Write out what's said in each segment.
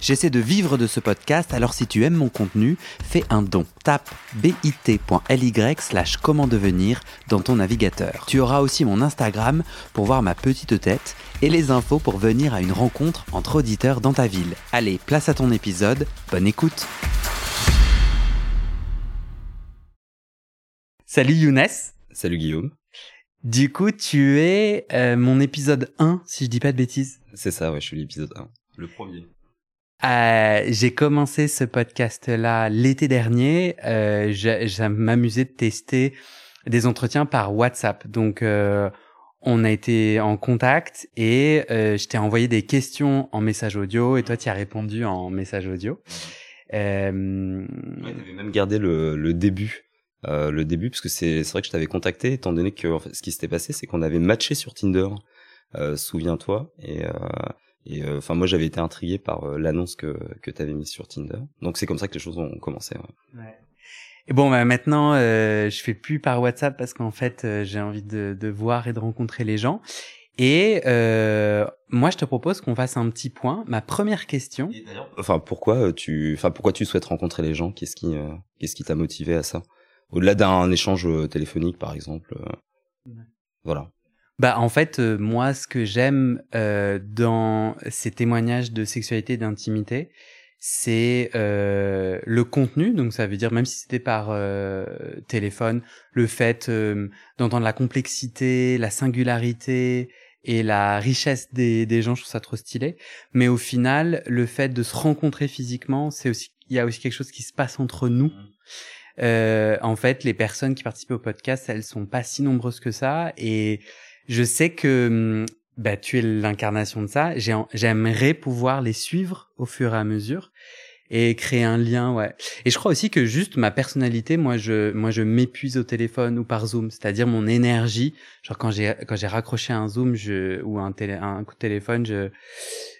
J'essaie de vivre de ce podcast, alors si tu aimes mon contenu, fais un don. Tape bit.ly slash comment devenir dans ton navigateur. Tu auras aussi mon Instagram pour voir ma petite tête et les infos pour venir à une rencontre entre auditeurs dans ta ville. Allez, place à ton épisode, bonne écoute Salut Younes Salut Guillaume. Du coup, tu es euh, mon épisode 1, si je dis pas de bêtises. C'est ça, ouais, je suis l'épisode 1. Le premier. Euh, j'ai commencé ce podcast-là l'été dernier. Euh, J'aime m'amuser de tester des entretiens par WhatsApp. Donc, euh, on a été en contact et euh, je t'ai envoyé des questions en message audio et toi, tu as répondu en message audio. Euh... T'avais même gardé le, début. Le début parce que c'est vrai que je t'avais contacté étant donné que ce qui s'était passé c'est qu'on avait matché sur Tinder souviens-toi et et euh, enfin, moi, j'avais été intrigué par euh, l'annonce que que avais mise sur Tinder. Donc c'est comme ça que les choses ont commencé. Ouais. ouais. Et bon, bah, maintenant, euh, je fais plus par WhatsApp parce qu'en fait, euh, j'ai envie de, de voir et de rencontrer les gens. Et euh, moi, je te propose qu'on fasse un petit point. Ma première question. Enfin, pourquoi tu, enfin, pourquoi tu souhaites rencontrer les gens? Qu'est-ce qui, euh, qu'est-ce qui t'a motivé à ça? Au-delà d'un échange téléphonique, par exemple. Ouais. Voilà. Bah en fait, euh, moi, ce que j'aime euh, dans ces témoignages de sexualité et d'intimité, c'est euh, le contenu. Donc ça veut dire même si c'était par euh, téléphone, le fait euh, d'entendre la complexité, la singularité et la richesse des, des gens, je trouve ça trop stylé. Mais au final, le fait de se rencontrer physiquement, c'est aussi il y a aussi quelque chose qui se passe entre nous. Mmh. Euh, en fait, les personnes qui participent au podcast, elles sont pas si nombreuses que ça et je sais que hum, bah, tu es l'incarnation de ça. J'aimerais pouvoir les suivre au fur et à mesure et créer un lien, ouais. Et je crois aussi que juste ma personnalité, moi, je, moi, je m'épuise au téléphone ou par Zoom, c'est-à-dire mon énergie. Genre quand j'ai, quand j'ai raccroché un Zoom, je, ou un télé, un coup de téléphone, je,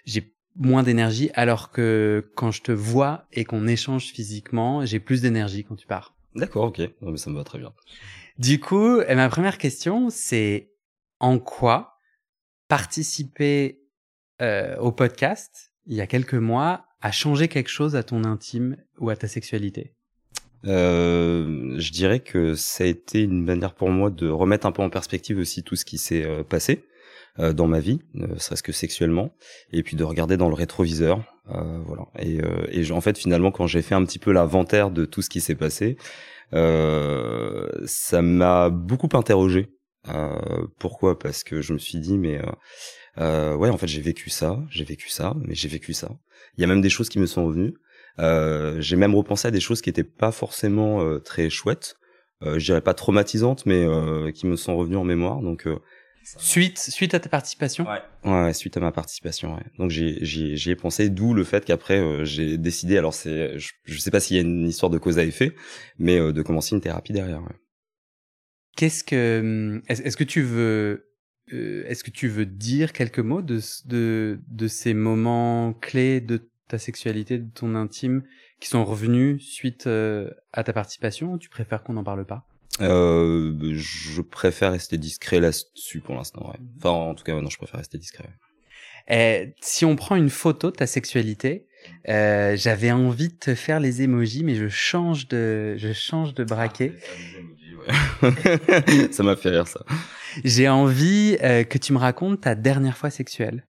j'ai moins d'énergie, alors que quand je te vois et qu'on échange physiquement, j'ai plus d'énergie quand tu pars. D'accord, ok, non, mais ça me va très bien. Du coup, ma première question, c'est en quoi participer euh, au podcast il y a quelques mois a changé quelque chose à ton intime ou à ta sexualité? Euh, je dirais que ça a été une manière pour moi de remettre un peu en perspective aussi tout ce qui s'est euh, passé euh, dans ma vie, ne serait-ce que sexuellement, et puis de regarder dans le rétroviseur, euh, voilà. Et, et en fait, finalement, quand j'ai fait un petit peu l'inventaire de tout ce qui s'est passé, ça m'a beaucoup interrogé euh, pourquoi? Parce que je me suis dit, mais euh, euh, ouais, en fait, j'ai vécu ça, j'ai vécu ça, mais j'ai vécu ça. Il y a même des choses qui me sont revenues. j'ai même repensé à des choses qui étaient pas forcément très chouettes. je dirais pas traumatisantes, mais qui me sont revenues en mémoire. Donc Suite, suite à ta participation? Ouais. ouais, suite à ma participation, ouais. Donc j'y, ai pensé, d'où le fait qu'après j'ai décidé, alors c'est, je, je sais pas s'il y a une histoire de cause à effet, mais de commencer une thérapie derrière. Ouais. Qu'est-ce que hum, est-ce que tu veux euh, est-ce que tu veux dire quelques mots de de de ces moments clés de ta sexualité, de ton intime qui sont revenus suite euh, à ta participation ou tu préfères qu'on n'en parle pas? Euh, je préfère rester discret là-dessus pour l'instant. Ouais. Enfin, en tout cas, non, je préfère rester discret. Eh, si on prend une photo de ta sexualité, j'avais envie de te faire les émojis, mais je change de, je change de braquet. Ah, ça m'a fait rire ça. J'ai envie euh, que tu me racontes ta dernière fois sexuelle.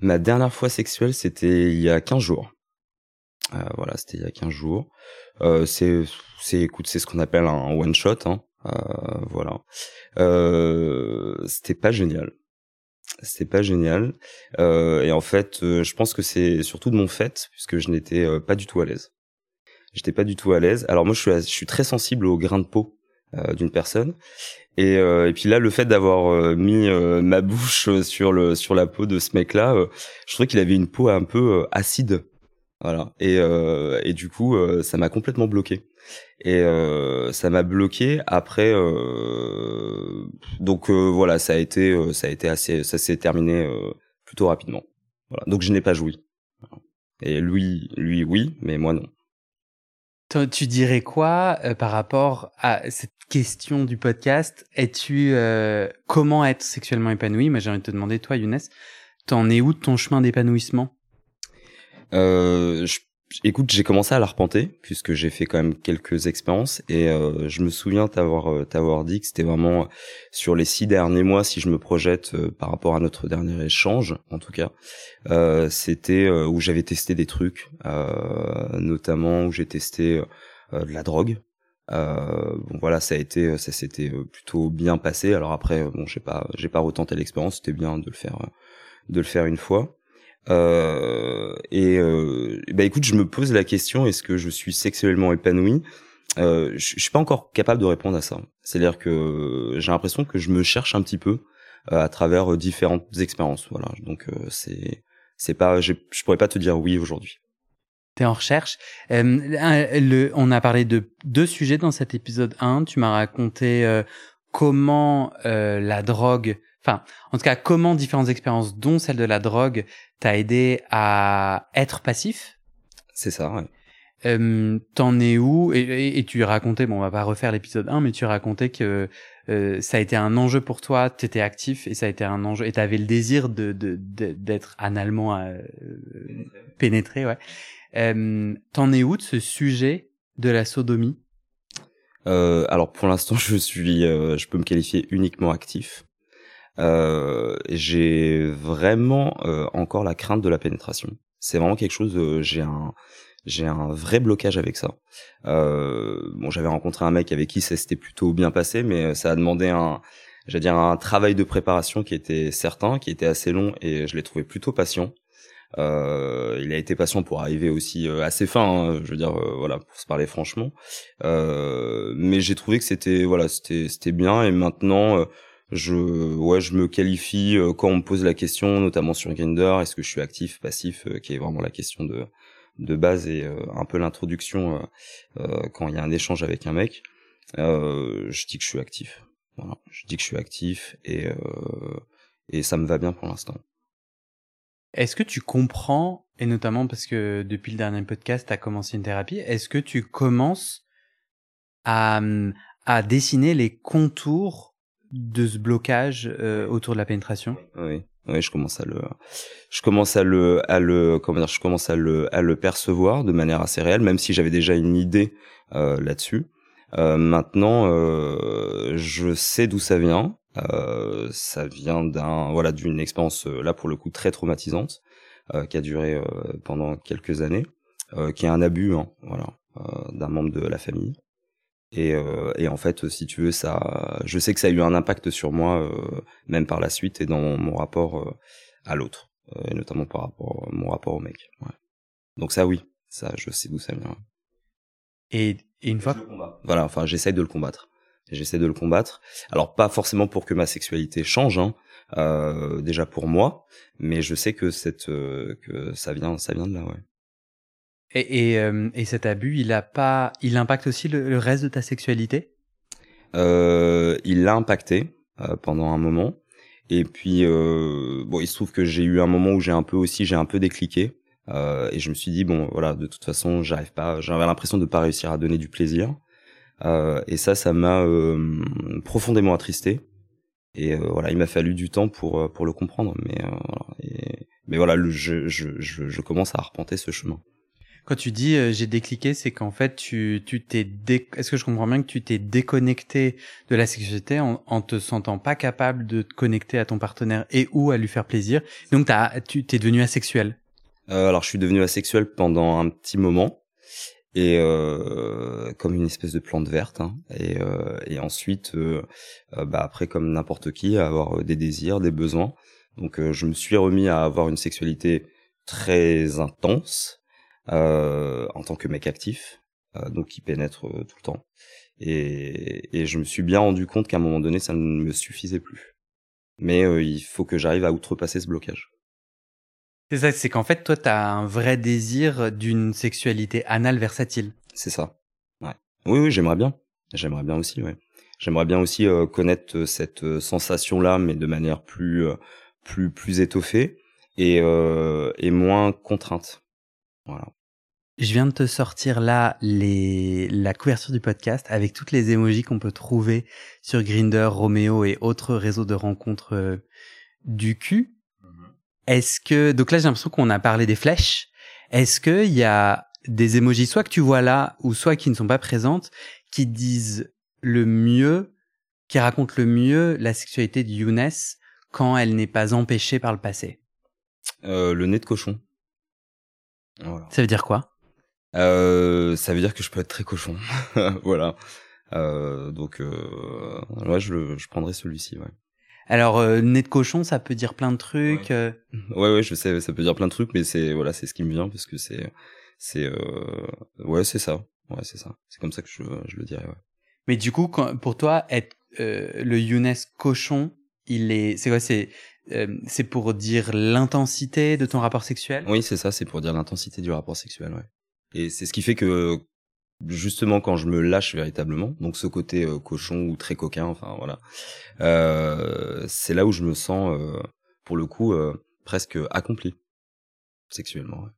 Ma dernière fois sexuelle, c'était il y a 15 jours. Euh, voilà, c'était il y a 15 jours. Euh, c'est, c'est, écoute, c'est ce qu'on appelle un one shot. Hein. Voilà. C'était pas génial. C'était pas génial. Et en fait, je pense que c'est surtout de mon fait, puisque je n'étais pas du tout à l'aise. J'étais pas du tout à l'aise. Alors moi, je suis, je suis très sensible aux grains de peau d'une personne. Et, euh, et puis là, le fait d'avoir euh, mis ma bouche sur le sur la peau de ce mec-là, je trouvais qu'il avait une peau un peu acide. Voilà. Et, et du coup, ça m'a complètement bloqué. Et ça m'a bloqué. Après, donc voilà, ça a été ça a été assez, ça s'est terminé plutôt rapidement. Voilà. Donc je n'ai pas joui. Et lui, lui, oui, mais moi non. tu dirais quoi par rapport à cette question du podcast. Es-tu comment être sexuellement épanoui? Moi, j'ai envie de te demander, toi, Younes, t'en es où de ton chemin d'épanouissement? Euh, écoute, j'ai commencé à l'arpenter puisque j'ai fait quand même quelques expériences et euh, je me souviens t'avoir euh, t'avoir dit que c'était vraiment sur les six derniers mois, si je me projette euh, par rapport à notre dernier échange, en tout cas, euh, c'était où j'avais testé des trucs, notamment où j'ai testé de la drogue. Bon voilà, ça a été, ça s'était plutôt bien passé. Alors après, bon, j'ai pas, j'ai pas retenté l'expérience. C'était bien de le faire, de le faire une fois. Euh, et euh, bah écoute, je me pose la question est-ce que je suis sexuellement épanoui? Euh, je, suis pas encore capable de répondre à ça. C'est-à-dire que j'ai l'impression que je me cherche un petit peu euh, à travers différentes expériences. Voilà, donc euh, c'est c'est pas, je pourrais pas te dire oui aujourd'hui. T'es en recherche. Euh, le, on a parlé de deux sujets dans cet épisode 1. Tu m'as raconté comment la drogue enfin, en tout cas, comment différentes expériences, dont celle de la drogue, t'a aidé à être passif C'est ça, ouais. Euh, T'en es où? Et, et, tu racontais, bon, on va pas refaire l'épisode 1, mais tu racontais que euh, ça a été un enjeu pour toi, t'étais actif et ça a été un enjeu, et t'avais le désir de d'être de, analement euh, pénétré, ouais. T'en es où de ce sujet de la sodomie? Euh, alors pour l'instant, je suis, euh, je peux me qualifier uniquement actif. Euh, j'ai vraiment euh, encore la crainte de la pénétration. C'est vraiment quelque chose. Euh, j'ai un j'ai un vrai blocage avec ça. Bon, j'avais rencontré un mec avec qui ça s'était plutôt bien passé, mais ça a demandé un, j'allais dire un travail de préparation qui était certain, qui était assez long, et je l'ai trouvé plutôt patient. Euh, il a été patient pour arriver aussi assez fin, hein, je veux dire, voilà, pour se parler franchement. Euh, mais j'ai trouvé que c'était, voilà, c'était, c'était bien, et maintenant je ouais je me qualifie euh, quand on me pose la question notamment sur Grindr est-ce que je suis actif passif euh, qui est vraiment la question de de base et euh, un peu l'introduction quand il y a un échange avec un mec. Je dis que je suis actif. Voilà. Je dis que je suis actif et et ça me va bien pour l'instant est-ce que tu comprends et notamment parce que depuis le dernier podcast tu as commencé une thérapie est-ce que tu commences à à dessiner les contours de ce blocage euh, autour de la pénétration? Oui, oui, je commence à le, je commence à le, à le, comment dire, je commence à le, à le percevoir de manière assez réelle, même si j'avais déjà une idée euh, là-dessus. Euh, maintenant, je sais d'où ça vient. Euh, ça vient d'un, voilà, d'une expérience là pour le coup très traumatisante qui a duré pendant quelques années, qui est un abus, hein, voilà, d'un membre de la famille. Et, euh, et, en fait, si tu veux, ça, je sais que ça a eu un impact sur moi, euh, même par la suite et dans mon rapport euh, à l'autre, euh, et notamment par rapport mon rapport au mec. Ouais. Donc ça, oui, ça, je sais d'où ça vient. Et, et une fois, voilà, enfin, j'essaie de le combattre. J'essaie de le combattre. Alors pas forcément pour que ma sexualité change, hein, euh, déjà pour moi, mais je sais que cette, que ça vient, ça vient de là, ouais. Et, et, euh, et, cet abus, il a pas, il impacte aussi le, reste de ta sexualité? Euh, Il l'a impacté euh, pendant un moment. Et puis, euh, bon, il se trouve que j'ai eu un moment où j'ai un peu aussi, j'ai un peu décliqué. Euh, et je me suis dit, bon, voilà, de toute façon, j'arrive pas, j'avais l'impression de pas réussir à donner du plaisir. Et ça, ça m'a profondément attristé. Et voilà, il m'a fallu du temps pour pour le comprendre. Mais voilà, et, mais voilà, le, je, je, je, je commence à arpenter ce chemin. Quand tu dis euh, j'ai décliqué, c'est qu'en fait tu tu t'es dé... est-ce que je comprends bien que tu t'es déconnecté de la sexualité en, en te sentant pas capable de te connecter à ton partenaire et ou à lui faire plaisir? Donc t'as tu t'es devenu asexuel. Euh, alors je suis devenu asexuel pendant un petit moment et euh, comme une espèce de plante verte hein. et, euh, et ensuite euh, euh bah après comme n'importe qui avoir des désirs des besoins donc je me suis remis à avoir une sexualité très intense euh, en tant que mec actif, euh, donc qui pénètre euh, tout le temps. Et, et je me suis bien rendu compte qu'à un moment donné, ça ne me suffisait plus. Mais il faut que j'arrive à outrepasser ce blocage. C'est ça, c'est qu'en fait, toi, tu as un vrai désir d'une sexualité anale versatile. C'est ça. Ouais. Oui, oui, j'aimerais bien. J'aimerais bien aussi, ouais. J'aimerais bien aussi connaître cette sensation-là, mais de manière plus, plus, plus étoffée et, et moins contrainte. Voilà. Je viens de te sortir là les... la couverture du podcast avec toutes les émojis qu'on peut trouver sur Grinder, Romeo et autres réseaux de rencontres euh, du cul. Est-ce que donc là j'ai l'impression qu'on a parlé des flèches. Est-ce que il y a des émojis soit que tu vois là ou soit qui ne sont pas présentes qui disent le mieux, qui racontent le mieux la sexualité de Younes quand elle n'est pas empêchée par le passé? Euh, Le nez de cochon. Voilà. Ça veut dire quoi? Euh, Ça veut dire que je peux être très cochon. voilà. Euh, donc euh, ouais, je, le, je prendrai celui-ci. Ouais. Alors euh, nez de cochon, ça peut dire plein de trucs. Ouais. Euh. ouais, ouais, je sais, ça peut dire plein de trucs, mais c'est voilà, c'est ce qui me vient parce que c'est c'est euh, ouais, c'est ça. Ouais, c'est ça. C'est comme ça que je, je le dirais. Ouais. Mais du coup, quand, pour toi, être euh, le Younes cochon, il est, c'est quoi, c'est c'est pour dire l'intensité de ton rapport sexuel? Oui, c'est ça, c'est pour dire l'intensité du rapport sexuel, ouais. Et c'est ce qui fait que justement quand je me lâche véritablement, donc ce côté euh, cochon ou très coquin, enfin voilà, euh, c'est là où je me sens, euh, pour le coup, euh, presque accompli sexuellement. Ouais.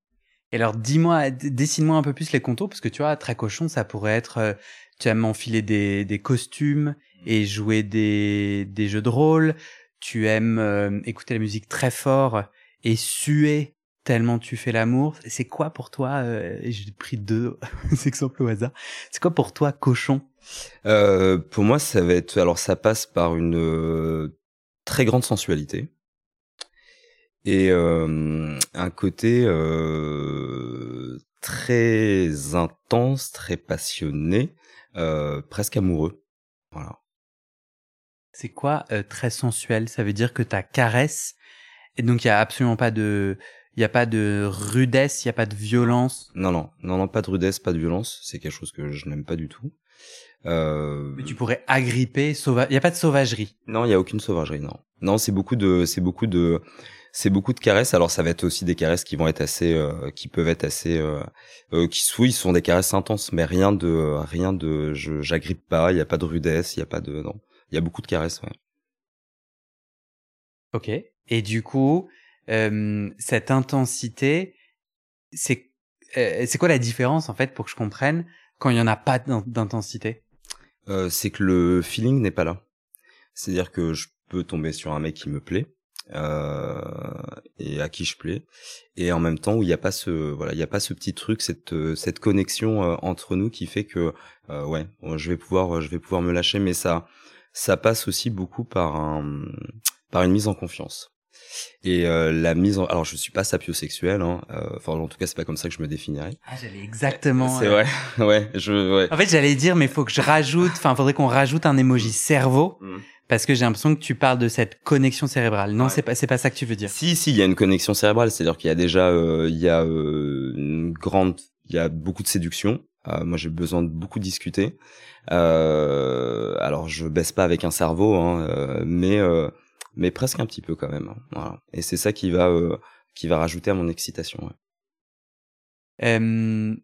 Et alors, dis-moi, dessine-moi un peu plus les contours, parce que tu vois, très cochon, ça pourrait être, tu aimes enfiler des, des costumes et jouer des, des jeux de rôle, tu aimes écouter la musique très fort et suer tellement tu fais l'amour. C'est quoi pour toi euh, J'ai pris deux exemples au hasard. C'est quoi pour toi cochon? Euh, Pour moi, ça va être alors ça passe par une euh, très grande sensualité et un côté très intense, très passionné, presque amoureux. Voilà. C'est quoi très sensuel? Ça veut dire que ta caresse et donc il y a absolument pas de il y a pas de rudesse, il y a pas de violence? Non non non non pas de rudesse, pas de violence. C'est quelque chose que je n'aime pas du tout. Euh... Mais tu pourrais agripper, il y a pas de sauvagerie. Non, il y a aucune sauvagerie, non. Non, c'est beaucoup de, c'est beaucoup de, c'est beaucoup de caresses. Alors ça va être aussi des caresses qui vont être assez, euh, qui peuvent être assez, euh, euh, qui oui, sont des caresses intenses, mais rien de, rien de, je, j'agrippe pas. Il y a pas de rudesse, il y a pas de, non. Il y a beaucoup de caresses, ouais. Ok. Et du coup, euh, cette intensité, c'est, euh, c'est quoi la différence en fait pour que je comprenne quand il y en a pas d'intensité? Euh, C'est que le feeling n'est pas là. C'est-à-dire que je peux tomber sur un mec qui me plaît. Euh, et à qui je plais et en même temps où il n'y a pas ce voilà il y a pas ce petit truc cette cette connexion euh, entre nous qui fait que euh, ouais je vais pouvoir je vais pouvoir me lâcher mais ça ça passe aussi beaucoup par un par une mise en confiance et euh, la mise en alors je suis pas sapiosexuel hein euh, enfin en tout cas c'est pas comme ça que je me définirais. Ah j'allais exactement c'est vrai. Ouais je ouais. en fait j'allais dire mais faut que je rajoute enfin faudrait qu'on rajoute un emoji cerveau mm. parce que j'ai l'impression que tu parles de cette connexion cérébrale. Non ouais. c'est pas c'est pas ça que tu veux dire. Si si il y a une connexion cérébrale c'est à dire qu'il y a déjà euh, il y a euh, une grande il y a beaucoup de séduction. Euh, moi j'ai besoin de beaucoup discuter. Alors je baisse pas avec un cerveau hein, mais mais presque un petit peu quand même. Hein. Voilà. Et c'est ça qui va euh, qui va rajouter à mon excitation. Ouais. Euh,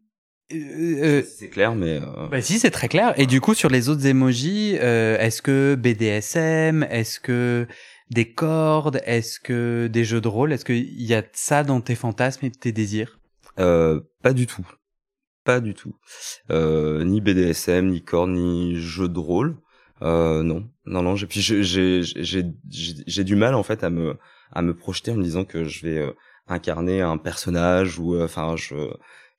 euh, c'est clair, mais. Bah si, c'est très clair. Et du coup, sur les autres emojis, est-ce que BDSM, est-ce que des cordes, est-ce que des jeux de rôle, est-ce qu'il y a ça dans tes fantasmes et tes désirs? Pas du tout. Pas du tout. ni BDSM, ni cordes, ni jeux de rôle. Euh, non, non, non. Puis j'ai j'ai j'ai du mal en fait à me à me projeter en me disant que je vais euh, incarner un personnage ou euh, enfin je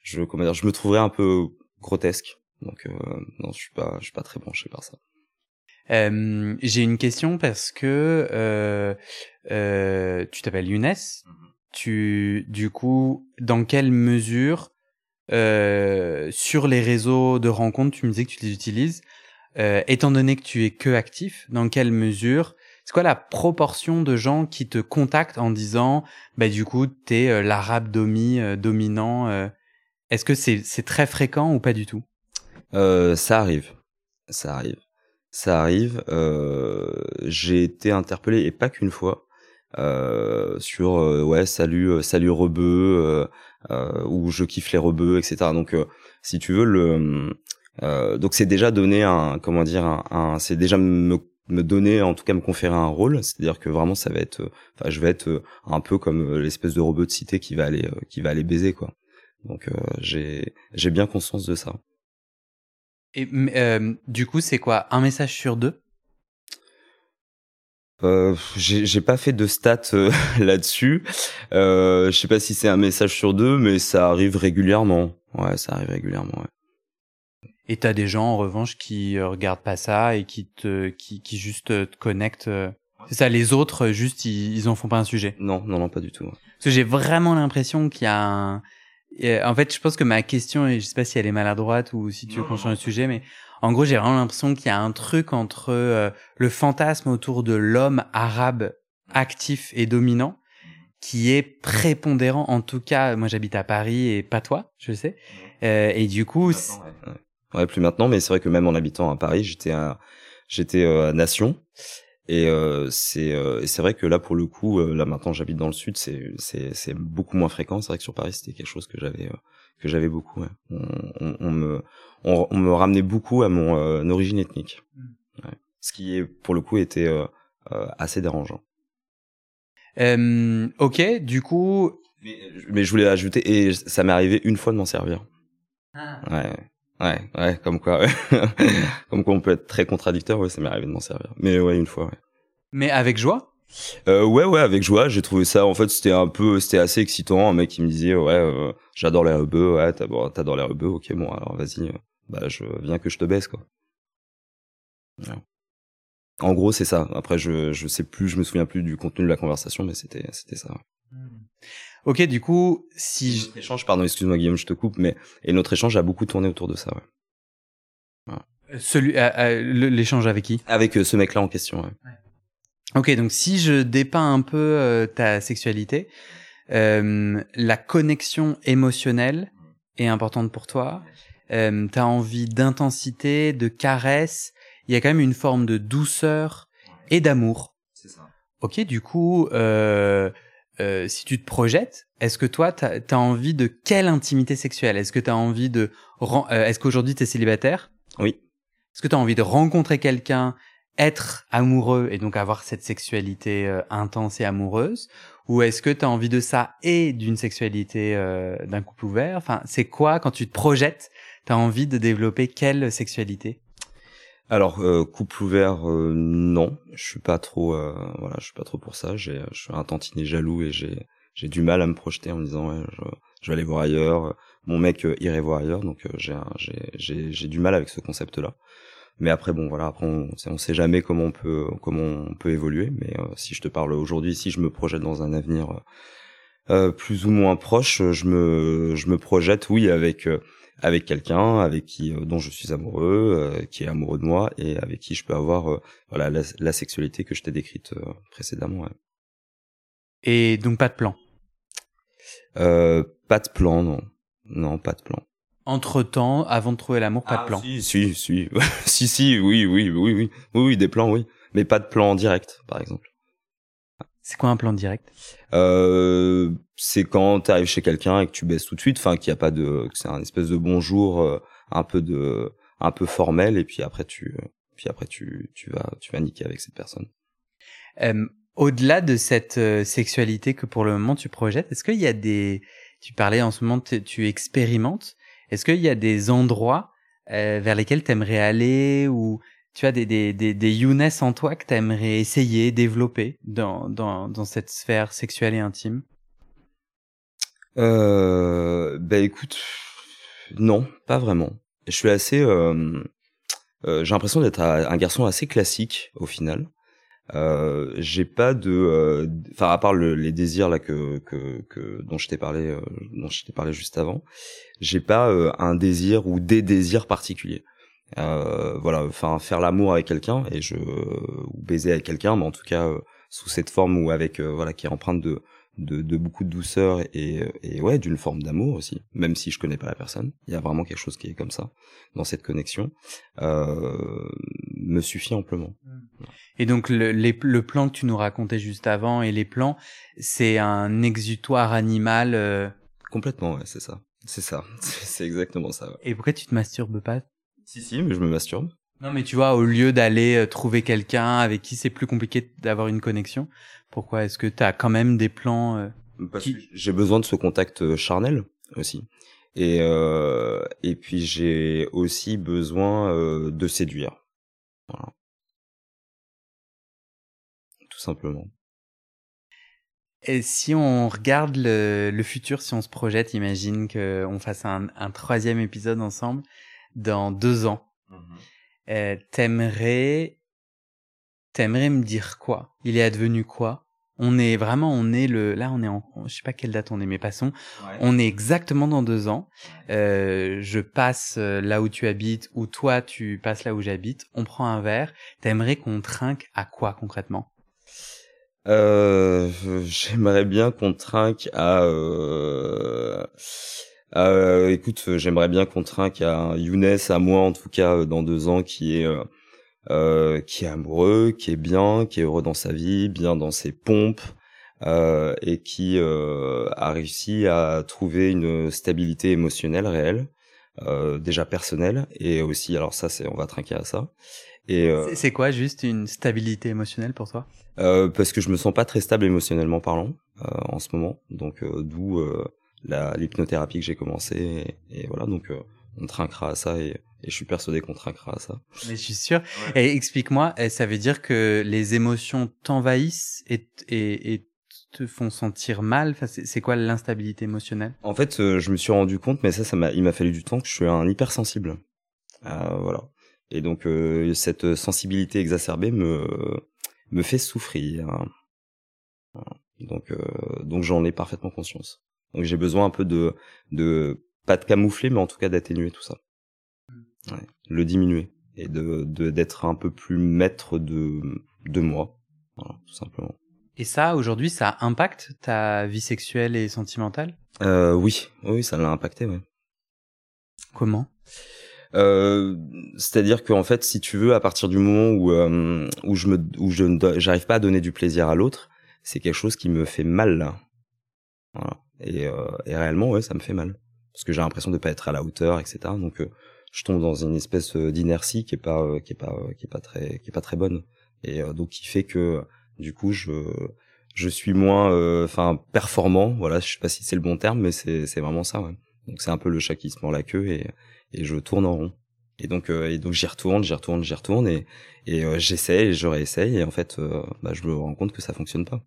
je comment dire je me trouverais un peu grotesque. Donc euh, non, je suis pas je suis pas très branché par ça. Euh, j'ai une question parce que euh, euh, tu t'appelles Younes. Mm -hmm. Tu du coup dans quelle mesure sur les réseaux de rencontres tu me disais que tu les utilises euh, étant donné que tu es que actif, dans quelle mesure c'est quoi la proportion de gens qui te contactent en disant bah du coup t'es euh, l'arabe euh, dominant euh, est-ce que c'est c'est très fréquent ou pas du tout? Ça arrive. Ça arrive. Ça arrive j'ai été interpellé et pas qu'une fois sur ouais salut salut rebeu ou je kiffe les rebeux etc donc si tu veux le euh, donc c'est déjà donner un comment dire un, un c'est déjà me me donner en tout cas me conférer un rôle c'est-à-dire que vraiment ça va être enfin je vais être un peu comme l'espèce de robot de cité qui va aller qui va aller baiser quoi Donc j'ai j'ai bien conscience de ça. Et du coup, c'est quoi un message sur deux? Euh, j'ai pas fait de stats euh, là-dessus. Euh, je sais pas si c'est un message sur deux, mais ça arrive régulièrement. Ouais, ça arrive régulièrement. Ouais. Et t'as des gens en revanche qui euh, regardent pas ça et qui te, qui, qui juste te connectent. C'est ça, les autres juste ils, ils en font pas un sujet. Non, non, non, pas du tout. Parce que j'ai vraiment l'impression qu'il y a un. En fait, je pense que ma question, et je sais pas si elle est maladroite ou si tu veux qu'on change de sujet, mais en gros, j'ai vraiment l'impression qu'il y a un truc entre euh, le fantasme autour de l'homme arabe actif et dominant qui est prépondérant. En tout cas, moi j'habite à Paris et pas toi, je sais. Euh, et du coup, ouais. ouais. Plus maintenant, mais c'est vrai que même en habitant à Paris, j'étais à j'étais euh, à Nation. Et euh, c'est euh, c'est vrai que là pour le coup, là maintenant j'habite dans le sud, c'est c'est c'est beaucoup moins fréquent. C'est vrai que sur Paris c'était quelque chose que j'avais que j'avais beaucoup. Ouais. On, on, me on, me ramenait beaucoup à mon euh, origine ethnique, mm. ouais. ce qui est pour le coup était euh, euh, assez dérangeant. ok, du coup. Mais, mais, je voulais ajouter et ça m'est arrivé une fois de m'en servir. Ah. Ouais. Ouais, ouais, comme quoi, comme quoi on peut être très contradicteur, ouais, ça m'est arrivé de m'en servir. Mais ouais, une fois, ouais. Mais avec joie? Euh, ouais, ouais, avec joie. J'ai trouvé ça. En fait, c'était un peu, c'était assez excitant. Un mec qui me disait, ouais, euh, j'adore les rebeux. Ouais, t'adores les rebeux. Ok, bon, alors vas-y. Euh, bah, je viens que je te baisse, quoi. En gros, c'est ça. Après, je, je sais plus, je me souviens plus du contenu de la conversation, mais c'était, c'était ça. Ok, du coup, si notre échange, pardon, excuse-moi Guillaume, je te coupe, mais et notre échange a beaucoup tourné autour de ça, ouais. Celui, l'échange avec qui? Avec ce mec-là en question, ouais. Ok, donc si je dépeins un peu euh, ta sexualité, euh, la connexion émotionnelle est importante pour toi. Euh, tu as envie d'intensité, de caresse. Il y a quand même une forme de douceur et d'amour. C'est ça. Ok, du coup, euh, euh, si tu te projettes, est-ce que toi, tu as, envie de quelle intimité sexuelle? Est-ce que tu as envie de... Est-ce qu'aujourd'hui, tu es célibataire? Oui. Est-ce que tu as envie de rencontrer quelqu'un être amoureux et donc avoir cette sexualité euh, intense et amoureuse? Ou est-ce que tu as envie de ça et d'une sexualité euh, d'un couple ouvert? Enfin c'est quoi quand tu te projettes tu as envie de développer quelle sexualité? Alors euh, couple ouvert non. Je suis pas trop voilà je suis pas trop pour ça. J'ai je suis un tantinet jaloux et j'ai j'ai du mal à me projeter en me disant ouais, je, vais aller voir ailleurs. Mon mec irait voir ailleurs. Donc j'ai j'ai j'ai du mal avec ce concept là mais après, bon, voilà, après, on, on sait jamais comment on peut, comment on peut évoluer. Mais euh, si je te parle aujourd'hui, si je me projette dans un avenir euh, euh, plus ou moins proche, je me, je me projette, oui, avec avec quelqu'un avec qui dont je suis amoureux, qui est amoureux de moi et avec qui je peux avoir voilà la, sexualité que je t'ai décrite précédemment. Et donc pas de plan? pas de plan, non, non, pas de plan. Entre temps, avant de trouver l'amour, pas de ah, plan. Si, si, si, si, si, oui, oui, oui, oui, oui, oui, des plans, oui, mais pas de plan direct, par exemple. C'est quoi un plan direct? Euh, C'est quand tu arrives chez quelqu'un et que tu baisses tout de suite, enfin qu'il y a pas de, c'est un espèce de bonjour, euh, un peu de, un peu formel, et puis après tu, puis après tu, tu vas, tu vas niquer avec cette personne. Euh, au-delà de cette sexualité que pour le moment tu projettes, est-ce qu'il y a des, tu parlais en ce moment, tu expérimentes. Est-ce qu'il y a des endroits euh, vers lesquels tu aimerais aller ou tu as des, des, des, Younes en toi que tu aimerais essayer, développer dans, dans, dans cette sphère sexuelle et intime? Euh, Ben écoute, non, pas vraiment. Je suis assez... Euh, euh, j'ai l'impression d'être un garçon assez classique au final. Euh, j'ai pas de, enfin à part le, les désirs là que, que, que dont je t'ai parlé, dont je t'ai parlé juste avant, j'ai pas un désir ou des désirs particuliers. Voilà, enfin faire l'amour avec quelqu'un et je ou baiser avec quelqu'un, mais en tout cas sous cette forme ou avec voilà qui est empreinte de de, de beaucoup de douceur et, et ouais d'une forme d'amour aussi même si je connais pas la personne il y a vraiment quelque chose qui est comme ça dans cette connexion euh, me suffit amplement mmh. Et donc le, le plan que tu nous racontais juste avant et les plans, c'est un exutoire animal. Euh, Complètement, ouais, c'est ça. C'est ça. C'est exactement ça. Et pourquoi tu te masturbes pas? Si, si, mais je me masturbe. Non, mais tu vois, au lieu d'aller euh, trouver quelqu'un avec qui c'est plus compliqué d'avoir une connexion, pourquoi est-ce que tu as quand même des plans euh, Parce que j'ai besoin de ce contact charnel aussi. Et et puis j'ai aussi besoin de séduire. Voilà. Tout simplement. Et si on regarde le, le, futur, si on se projette, imagine qu'on fasse un, un, troisième épisode ensemble dans deux ans. Mmh euh, t'aimerais, t'aimerais me dire quoi? Il est advenu quoi? On est vraiment, on est le, là, on est en, je sais pas quelle date on est, mais passons. On est exactement dans deux ans. Euh, je passe euh, là où tu habites, ou toi tu passes là où j'habite. On prend un verre. T'aimerais qu'on trinque à quoi concrètement? Euh, J'aimerais bien qu'on trinque à. Euh... Écoute, j'aimerais bien qu'on trinque à Younes, à moi en tout cas, dans deux ans, qui est euh, euh, qui est amoureux, qui est bien, qui est heureux dans sa vie, bien dans ses pompes, euh, et qui euh, a réussi à trouver une stabilité émotionnelle réelle, euh, déjà personnelle, et aussi, alors ça, c'est, on va trinquer à ça. Et c'est quoi juste une stabilité émotionnelle pour toi? Parce que je me sens pas très stable émotionnellement parlant en ce moment, donc d'où l'hypnothérapie que j'ai commencé et, voilà donc euh, on trinquera à ça et, et je suis persuadé qu'on trinquera à ça. Mais je suis sûr. Et explique-moi, eh, ça veut dire que les émotions t'envahissent et, et, et, te font sentir mal? Enfin, c'est quoi l'instabilité émotionnelle? En fait, euh, je me suis rendu compte, mais ça, ça m'a, il m'a fallu du temps que je suis un hypersensible. Euh, voilà. Et donc euh, cette sensibilité exacerbée me me fait souffrir. Donc donc j'en ai parfaitement conscience. Donc j'ai besoin un peu de, de pas de camoufler, mais en tout cas d'atténuer tout ça. Ouais, le diminuer et de d'être un peu plus maître de de moi, voilà, tout simplement. Et ça, aujourd'hui, ça impacte ta vie sexuelle et sentimentale? Euh, Oui, oui, ça l'a impacté, ouais. Comment? Euh, c'est-à-dire qu'en fait, si tu veux, à partir du moment où euh, où je me où je j'arrive pas à donner du plaisir à l'autre, c'est quelque chose qui me fait mal. Là. Voilà. Et, euh, et réellement, ouais, ça me fait mal parce que j'ai l'impression de pas être à la hauteur, etc. Donc, euh, je tombe dans une espèce euh, d'inertie qui est pas, qui est pas, qui est pas très, qui est pas très bonne. Et donc, qui fait que du coup, je je suis moins, enfin, performant. Voilà, je sais pas si c'est le bon terme, mais c'est c'est vraiment ça. Ouais. Donc, c'est un peu le chat qui se mord la queue et et je tourne en rond. Et donc, et donc j'y retourne, j'y retourne, j'y retourne et et j'essaie et je réessaye et en fait, bah, je me rends compte que ça fonctionne pas.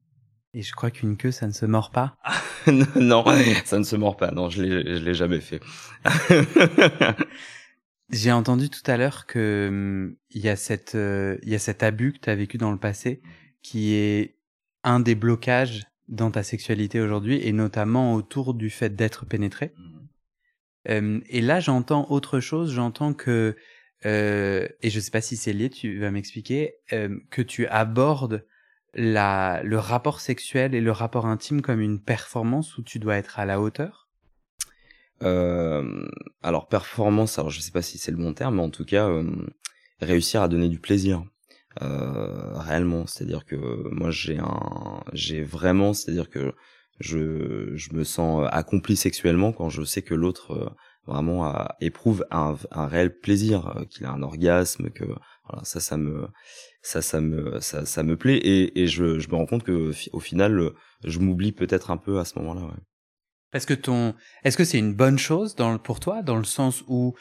Et je crois qu'une queue, ça ne se mord pas. non, ça ne se mord pas. Non, je l'ai, je l'ai jamais fait. J'ai entendu tout à l'heure que hum, il y a cette, euh, il y a cet abus que tu as vécu dans le passé, qui est un des blocages dans ta sexualité aujourd'hui, et notamment autour du fait d'être pénétré. Hum, et là, j'entends autre chose. J'entends que, euh, et je sais pas si c'est lié, tu vas m'expliquer, euh, que tu abordes la, le rapport sexuel et le rapport intime comme une performance où tu dois être à la hauteur? Euh, Alors performance, alors je sais pas si c'est le bon terme, mais en tout cas euh, réussir à donner du plaisir euh, réellement. C'est-à-dire que moi j'ai un, j'ai vraiment, c'est-à-dire que je, je me sens accompli sexuellement quand je sais que l'autre euh, vraiment éprouve un, un réel plaisir, euh, qu'il a un orgasme, que voilà, ça, ça me, ça, ça me, ça, ça me plaît et, et je, je me rends compte que au final, je m'oublie peut-être un peu à ce moment-là. Ouais. Parce que ton, est-ce que c'est une bonne chose dans, pour toi, dans le sens où,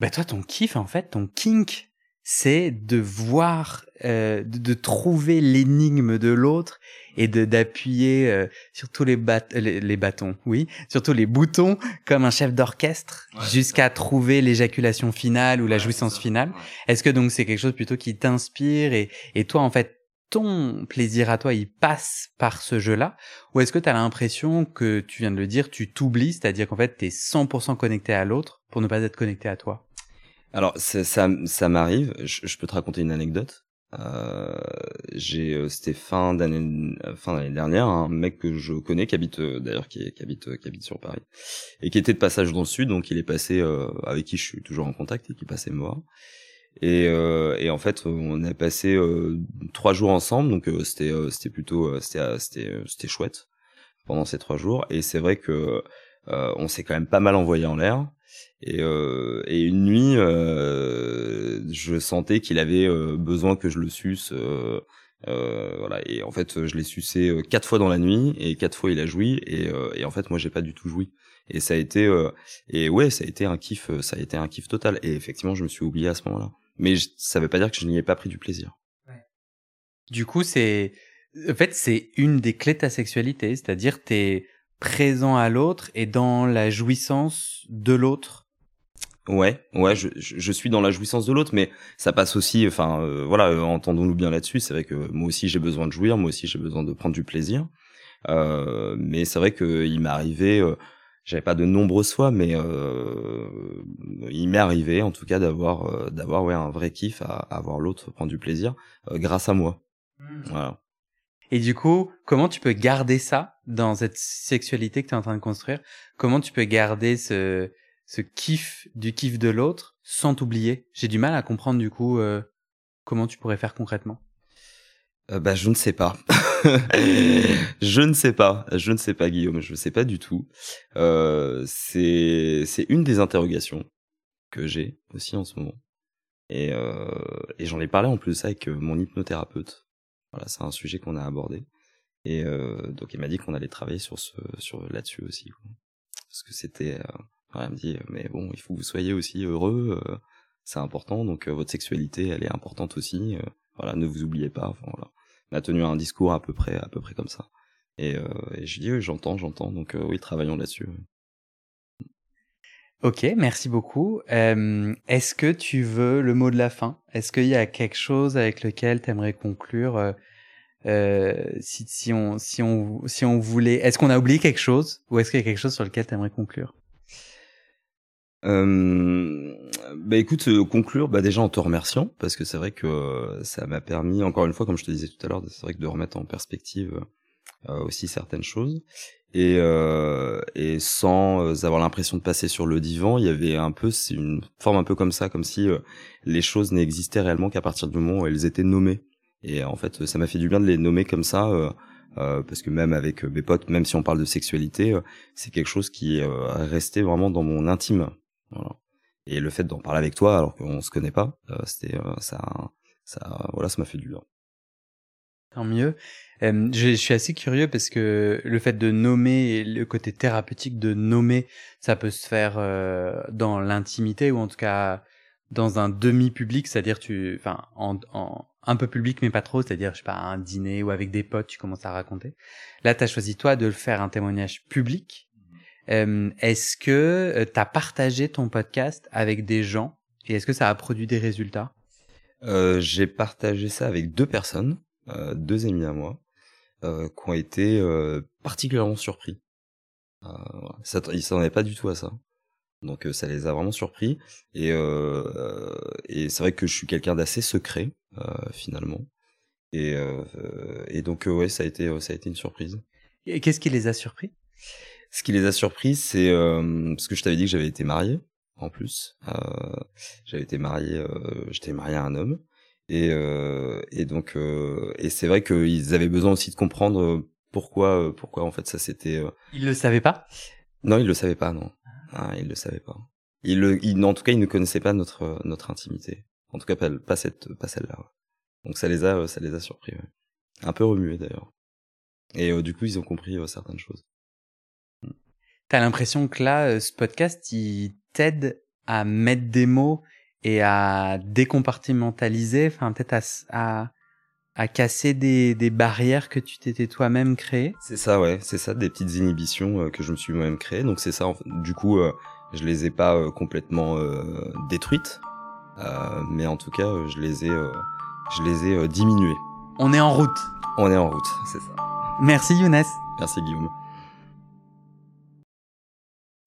bah toi, ton kiff en fait, ton kink, c'est de voir, euh, de, de, trouver l'énigme de l'autre et de d'appuyer euh, sur tous les, bat les, les, bâtons, oui, surtout les boutons comme un chef d'orchestre jusqu'à trouver l'éjaculation finale ou la jouissance finale. Est-ce que donc c'est quelque chose plutôt qui t'inspire et, et toi en fait ton plaisir à toi, il passe par ce jeu-là Ou est-ce que tu as l'impression que, tu viens de le dire, tu t'oublies, c'est-à-dire qu'en fait, tu es 100% connecté à l'autre pour ne pas être connecté à toi? Alors ça, m'arrive. Je, peux te raconter une anecdote. Euh, j'ai euh, c'était fin d'année fin d'année dernière un mec que je connais qui habite euh, d'ailleurs qui, habite qui habite sur Paris et qui était de passage dans le sud. Donc il est passé euh, avec qui je suis toujours en contact et qui passait me voir et, euh, et en fait on a passé trois jours ensemble. Donc c'était c'était plutôt c'était c'était c'était chouette pendant ces trois jours. Et c'est vrai que on s'est quand même pas mal envoyé en l'air et, euh, et une nuit, euh, je sentais qu'il avait euh, besoin que je le suce, euh, Euh, voilà. Et en fait, je l'ai sucé quatre fois dans la nuit et quatre fois il a joui. Et, et en fait, moi, j'ai pas du tout joui. Et ça a été et ouais, ça a été un kiff. Ça a été un kiff total. Et effectivement, je me suis oublié à ce moment-là. Mais ça veut pas dire que je n'y ai pas pris du plaisir. Ouais. Du coup, c'est en fait c'est une des clés de ta sexualité, c'est-à-dire t'es présent à l'autre et dans la jouissance de l'autre Ouais, ouais, je, je, suis dans la jouissance de l'autre, mais ça passe aussi, enfin, euh, voilà, euh, entendons-nous bien là-dessus. C'est vrai que moi aussi j'ai besoin de jouir, moi aussi j'ai besoin de prendre du plaisir. Euh, mais c'est vrai qu'il m'est arrivé, euh, j'avais pas de nombreuses fois, mais il m'est arrivé, en tout cas, d'avoir, d'avoir ouais un vrai kiff à, à voir l'autre prendre du plaisir grâce à moi. Mmh. Voilà. Et du coup, comment tu peux garder ça dans cette sexualité que tu es en train de construire? Comment tu peux garder ce ce kiff du kiff de l'autre sans t'oublier J'ai du mal à comprendre du coup euh, comment tu pourrais faire concrètement. Euh, bah je ne sais pas. je ne sais pas. Je ne sais pas Guillaume. Je ne sais pas du tout. Euh, c'est une des interrogations que j'ai aussi en ce moment. Et, euh, et j'en ai parlé en plus avec euh, mon hypnothérapeute. Voilà, c'est un sujet qu'on a abordé. Et donc il m'a dit qu'on allait travailler sur ce sur là-dessus aussi. Parce que c'était elle me dit, mais bon, il faut que vous soyez aussi heureux, euh, c'est important, donc euh, votre sexualité, elle est importante aussi. Euh, voilà, ne vous oubliez pas. Enfin. Elle a tenu un discours à peu près, à peu près comme ça. Et, et je dis, oui, j'entends, j'entends. Donc oui, travaillons là-dessus. Ok, merci beaucoup. Est-ce que tu veux le mot de la fin? Est-ce qu'il y a quelque chose avec lequel tu aimerais conclure si, on, si, on, si on voulait... Est-ce qu'on a oublié quelque chose? Ou est-ce qu'il y a quelque chose sur lequel tu aimerais conclure? Euh, bah écoute, euh, conclure bah déjà en te remerciant parce que c'est vrai que euh, ça m'a permis, encore une fois, comme je te disais tout à l'heure, c'est vrai que de remettre en perspective euh, aussi certaines choses et et sans avoir l'impression de passer sur le divan, il y avait un peu, c'est une forme un peu comme ça, comme si les choses n'existaient réellement qu'à partir du moment où elles étaient nommées. Et en fait, ça m'a fait du bien de les nommer comme ça. Euh, parce que même avec mes potes, même si on parle de sexualité, c'est quelque chose qui est resté vraiment dans mon intime. Voilà. Et le fait d'en parler avec toi, alors qu'on se connaît pas, euh, c'était euh, ça, ça, voilà, ça m'a fait du bien. Tant mieux. Euh, je, suis assez curieux parce que le fait de nommer, le côté thérapeutique de nommer, ça peut se faire dans l'intimité ou en tout cas dans un demi-public, c'est-à-dire tu, enfin, en, en, un peu public mais pas trop, c'est-à-dire je sais pas un dîner ou avec des potes, tu commences à raconter. Là, tu as choisi toi de le faire un témoignage public euh, est-ce que euh, tu as partagé ton podcast avec des gens et est-ce que ça a produit des résultats? Euh, J'ai partagé ça avec deux personnes, euh, deux amis à moi, qui ont été particulièrement surpris. ça, ils s'en pas du tout à ça. Donc ça les a vraiment surpris et, et c'est vrai que je suis quelqu'un d'assez secret finalement et, et donc ouais ça a été ça a été une surprise. Et qu'est-ce qui les a surpris? Ce qui les a surpris, c'est euh, parce que je t'avais dit que j'avais été marié en plus. Euh, j'avais été marié, euh, j'étais marié à un homme, et euh, et donc euh, et c'est vrai qu'ils avaient besoin aussi de comprendre pourquoi pourquoi en fait ça c'était. Ils le savaient pas? Non, ils le savaient pas, non. Ah, ils le savaient pas. Ils le, ils, en tout cas, ils ne connaissaient pas notre notre intimité. En tout cas, pas, pas cette, pas celle-là. Donc ça les a, ça les a surpris. Ouais. Un peu remués d'ailleurs. Et du coup, ils ont compris certaines choses. T'as l'impression que là, euh, ce podcast, il t'aide à mettre des mots et à décompartimentaliser, enfin peut-être à, à, à, casser des, des barrières que tu t'étais toi-même créé? C'est ça, ouais, c'est ça, des petites inhibitions euh, que je me suis moi-même créées. Donc c'est ça, du coup, euh, je les ai pas complètement détruites, mais en tout cas, je les ai, je les ai diminuées. On est en route. On est en route, c'est ça. Merci Younes. Merci Guillaume.